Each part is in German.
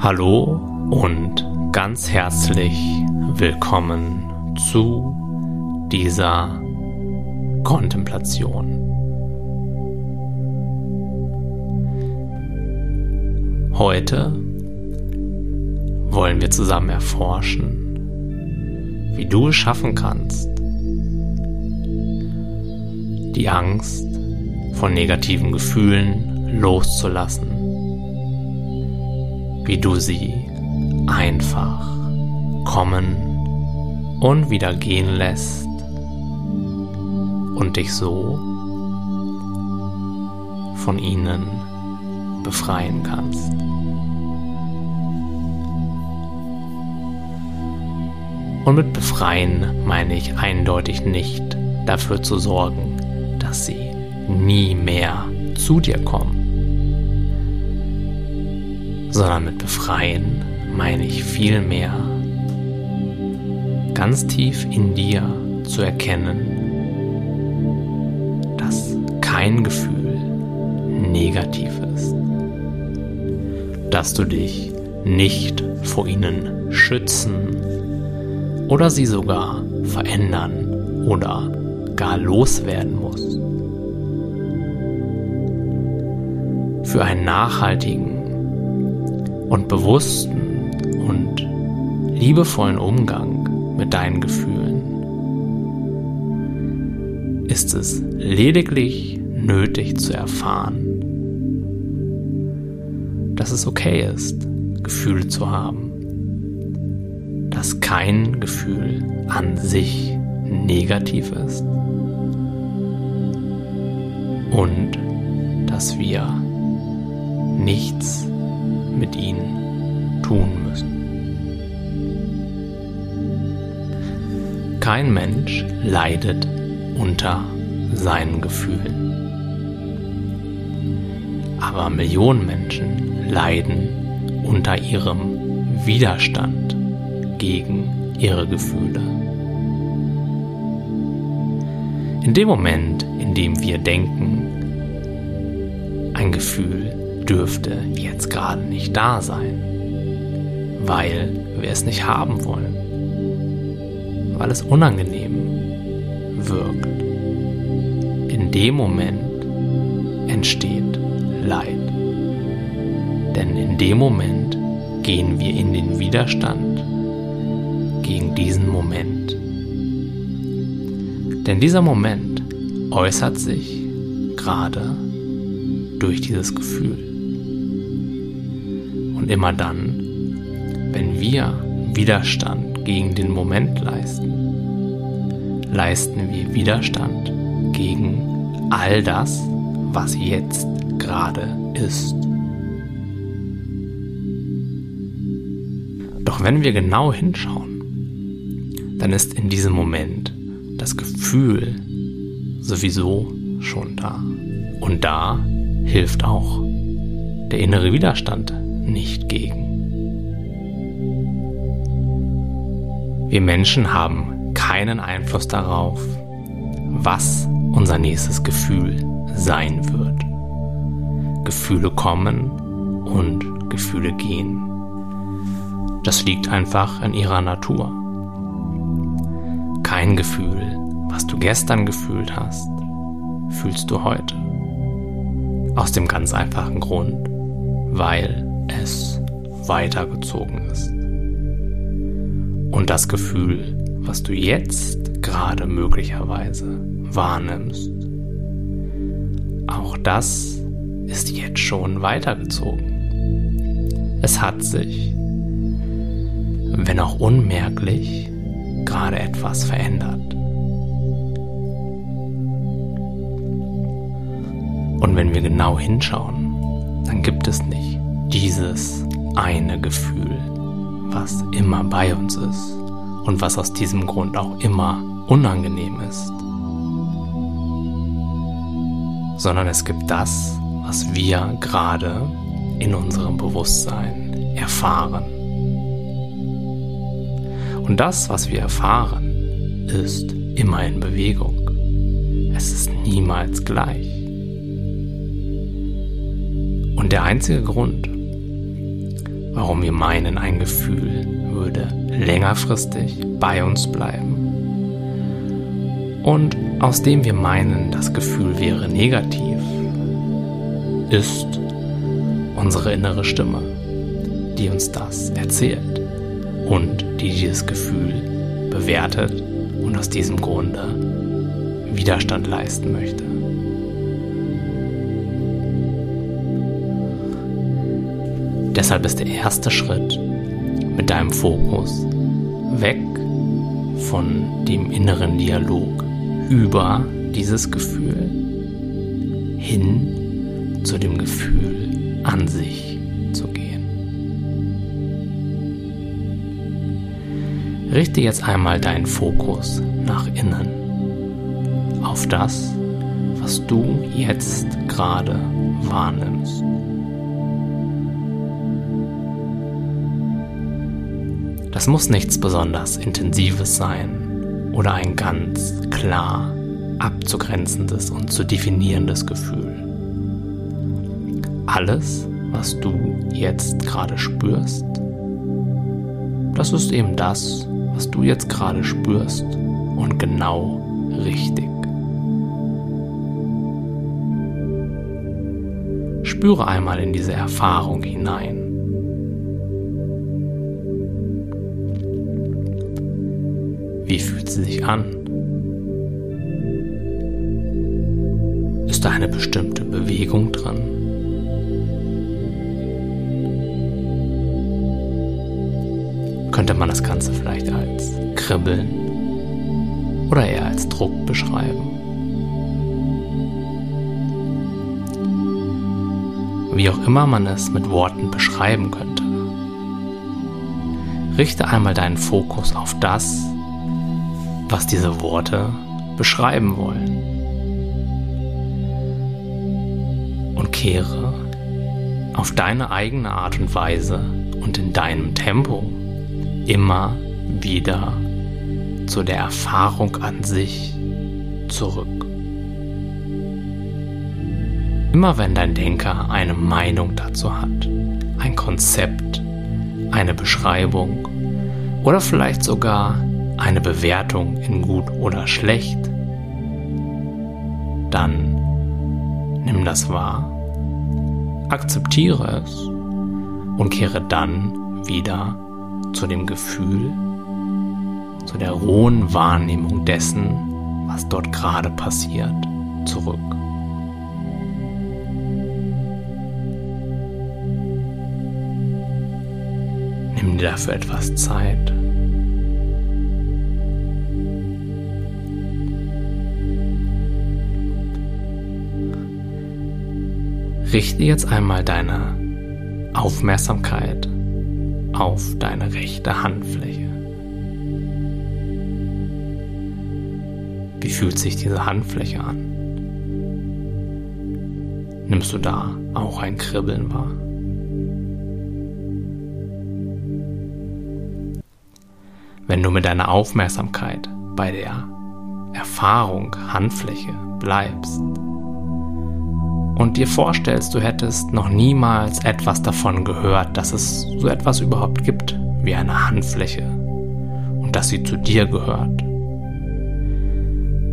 Hallo und ganz herzlich willkommen zu dieser Kontemplation. Heute wollen wir zusammen erforschen, wie du es schaffen kannst, die Angst von negativen Gefühlen loszulassen, wie du sie einfach kommen und wieder gehen lässt und dich so von ihnen befreien kannst. Und mit befreien meine ich eindeutig nicht dafür zu sorgen, dass sie nie mehr zu dir kommen, sondern mit befreien meine ich vielmehr ganz tief in dir zu erkennen, dass kein Gefühl negativ ist, dass du dich nicht vor ihnen schützen oder sie sogar verändern oder gar loswerden musst. Für einen nachhaltigen und bewussten und liebevollen Umgang mit deinen Gefühlen. Ist es lediglich nötig zu erfahren, dass es okay ist, Gefühle zu haben, dass kein Gefühl an sich negativ ist und dass wir nichts mit ihnen tun müssen. Kein Mensch leidet unter seinen Gefühlen. Aber Millionen Menschen leiden unter ihrem Widerstand gegen ihre Gefühle. In dem Moment, in dem wir denken, ein Gefühl dürfte jetzt gerade nicht da sein, weil wir es nicht haben wollen, weil es unangenehm wirkt. In dem Moment entsteht Leid. Denn in dem Moment gehen wir in den Widerstand gegen diesen Moment. Denn dieser Moment äußert sich gerade durch dieses Gefühl. Immer dann, wenn wir Widerstand gegen den Moment leisten, leisten wir Widerstand gegen all das, was jetzt gerade ist. Doch wenn wir genau hinschauen, dann ist in diesem Moment das Gefühl sowieso schon da. Und da hilft auch der innere Widerstand nicht gegen. Wir Menschen haben keinen Einfluss darauf, was unser nächstes Gefühl sein wird. Gefühle kommen und Gefühle gehen. Das liegt einfach in ihrer Natur. Kein Gefühl, was du gestern gefühlt hast, fühlst du heute. Aus dem ganz einfachen Grund, weil es weitergezogen ist. Und das Gefühl, was du jetzt gerade möglicherweise wahrnimmst, auch das ist jetzt schon weitergezogen. Es hat sich, wenn auch unmerklich, gerade etwas verändert. Und wenn wir genau hinschauen, dann gibt es nicht dieses eine Gefühl, was immer bei uns ist und was aus diesem Grund auch immer unangenehm ist, sondern es gibt das, was wir gerade in unserem Bewusstsein erfahren. Und das, was wir erfahren, ist immer in Bewegung. Es ist niemals gleich. Und der einzige Grund, warum wir meinen, ein Gefühl würde längerfristig bei uns bleiben und aus dem wir meinen, das Gefühl wäre negativ, ist unsere innere Stimme, die uns das erzählt und die dieses Gefühl bewertet und aus diesem Grunde Widerstand leisten möchte. Deshalb ist der erste Schritt mit deinem Fokus weg von dem inneren Dialog über dieses Gefühl hin zu dem Gefühl an sich zu gehen. Richte jetzt einmal deinen Fokus nach innen auf das, was du jetzt gerade wahrnimmst. Das muss nichts besonders Intensives sein oder ein ganz klar abzugrenzendes und zu definierendes Gefühl. Alles, was du jetzt gerade spürst, das ist eben das, was du jetzt gerade spürst und genau richtig. Spüre einmal in diese Erfahrung hinein. Wie fühlt sie sich an? Ist da eine bestimmte Bewegung drin? Könnte man das Ganze vielleicht als Kribbeln oder eher als Druck beschreiben? Wie auch immer man es mit Worten beschreiben könnte. Richte einmal deinen Fokus auf das, was diese Worte beschreiben wollen. Und kehre auf deine eigene Art und Weise und in deinem Tempo immer wieder zu der Erfahrung an sich zurück. Immer wenn dein Denker eine Meinung dazu hat, ein Konzept, eine Beschreibung oder vielleicht sogar eine Bewertung in gut oder schlecht, dann nimm das wahr, akzeptiere es und kehre dann wieder zu dem Gefühl, zu der rohen Wahrnehmung dessen, was dort gerade passiert, zurück. Nimm dir dafür etwas Zeit. Richte jetzt einmal deine Aufmerksamkeit auf deine rechte Handfläche. Wie fühlt sich diese Handfläche an? Nimmst du da auch ein Kribbeln wahr? Wenn du mit deiner Aufmerksamkeit bei der Erfahrung Handfläche bleibst, und dir vorstellst, du hättest noch niemals etwas davon gehört, dass es so etwas überhaupt gibt wie eine Handfläche und dass sie zu dir gehört,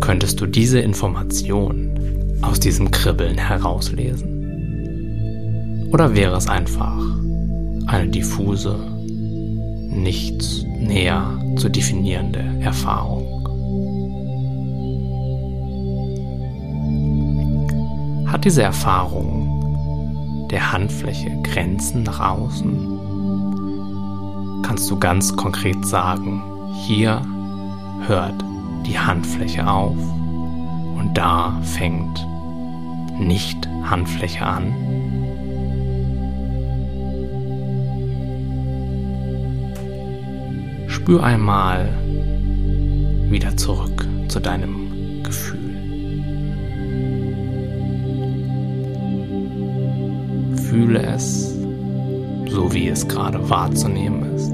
könntest du diese Information aus diesem Kribbeln herauslesen? Oder wäre es einfach eine diffuse, nichts näher zu definierende Erfahrung? Diese Erfahrung der Handfläche Grenzen nach außen? Kannst du ganz konkret sagen, hier hört die Handfläche auf und da fängt nicht Handfläche an? Spür einmal wieder zurück zu deinem Gefühl. Fühle es, so wie es gerade wahrzunehmen ist.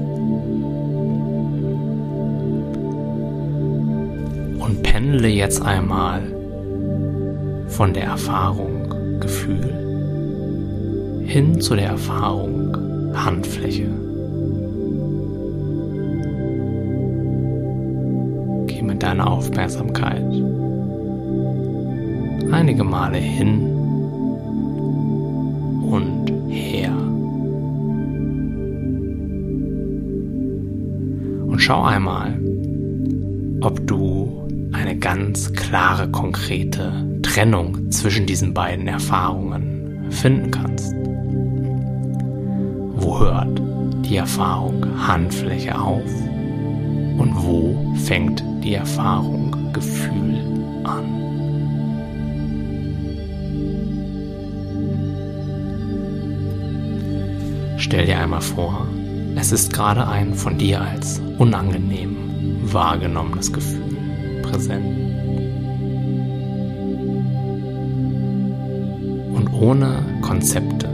Und pendle jetzt einmal von der Erfahrung Gefühl hin zu der Erfahrung Handfläche. Geh mit deiner Aufmerksamkeit einige Male hin schau einmal, ob du eine ganz klare, konkrete Trennung zwischen diesen beiden Erfahrungen finden kannst. Wo hört die Erfahrung Handfläche auf und wo fängt die Erfahrung Gefühl an? Stell dir einmal vor, es ist gerade ein von dir als unangenehm wahrgenommenes Gefühl präsent. Und ohne Konzepte,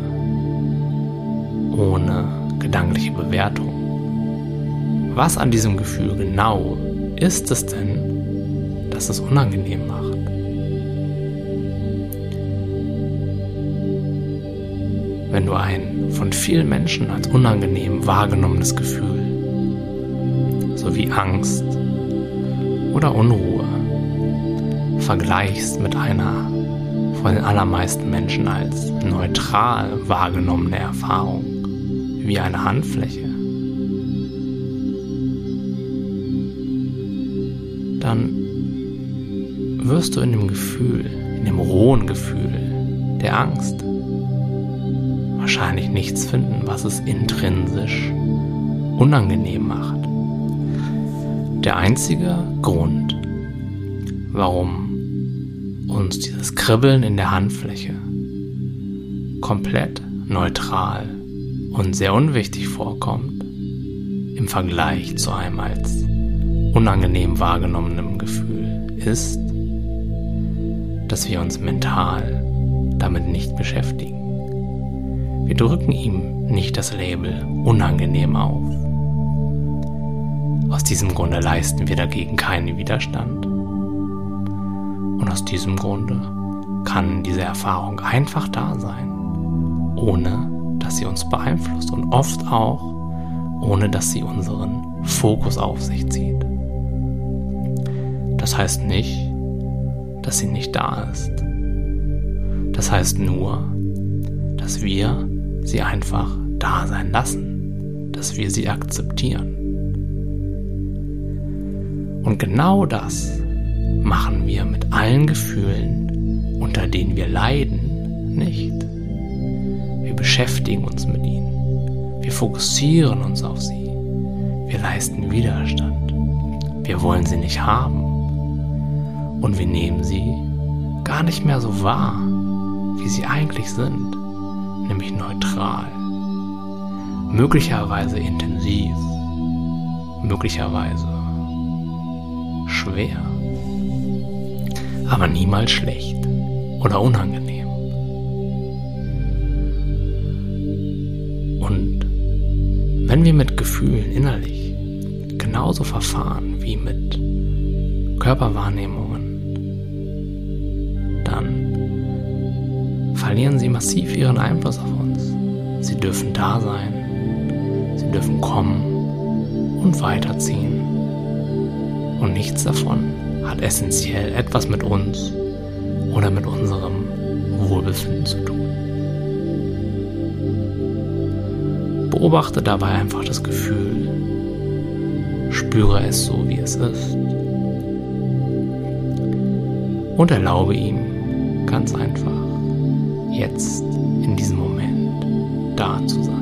ohne gedankliche Bewertung, was an diesem Gefühl genau ist es denn, dass es unangenehm macht? Wenn du ein von vielen Menschen als unangenehm wahrgenommenes Gefühl, so wie Angst, oder Unruhe vergleichst mit einer von den allermeisten Menschen als neutral wahrgenommene Erfahrung, wie eine Handfläche, dann wirst du in dem Gefühl, in dem rohen Gefühl der Angst wahrscheinlich nichts finden, was es intrinsisch unangenehm macht. Der einzige Grund, warum uns dieses Kribbeln in der Handfläche komplett neutral und sehr unwichtig vorkommt im Vergleich zu einem als unangenehm wahrgenommenem Gefühl, ist, dass wir uns mental damit nicht beschäftigen. Wir drücken ihm nicht das Label unangenehm auf. Aus diesem Grunde leisten wir dagegen keinen Widerstand. Und aus diesem Grunde kann diese Erfahrung einfach da sein, ohne dass sie uns beeinflusst und oft auch, ohne dass sie unseren Fokus auf sich zieht. Das heißt nicht, dass sie nicht da ist. Das heißt nur, dass wir sie einfach da sein lassen, dass wir sie akzeptieren. Und genau das machen wir mit allen Gefühlen, unter denen wir leiden, nicht. Wir beschäftigen uns mit ihnen. Wir fokussieren uns auf sie. Wir leisten Widerstand. Wir wollen sie nicht haben. Und wir nehmen sie gar nicht mehr so wahr, wie sie eigentlich sind, nämlich neutral. Möglicherweise intensiv, möglicherweise schwer, aber niemals schlecht oder unangenehm. Und wenn wir mit Gefühlen innerlich genauso verfahren wie mit Körperwahrnehmungen, dann verlieren sie massiv ihren Einfluss auf uns. Sie dürfen da sein, sie dürfen kommen und weiterziehen und nichts davon hat essentiell etwas mit uns oder mit unserem Wohlbefinden zu tun. Beobachte dabei einfach das Gefühl, spüre es so, wie es ist und erlaube ihm ganz einfach, jetzt in diesem Moment da zu sein.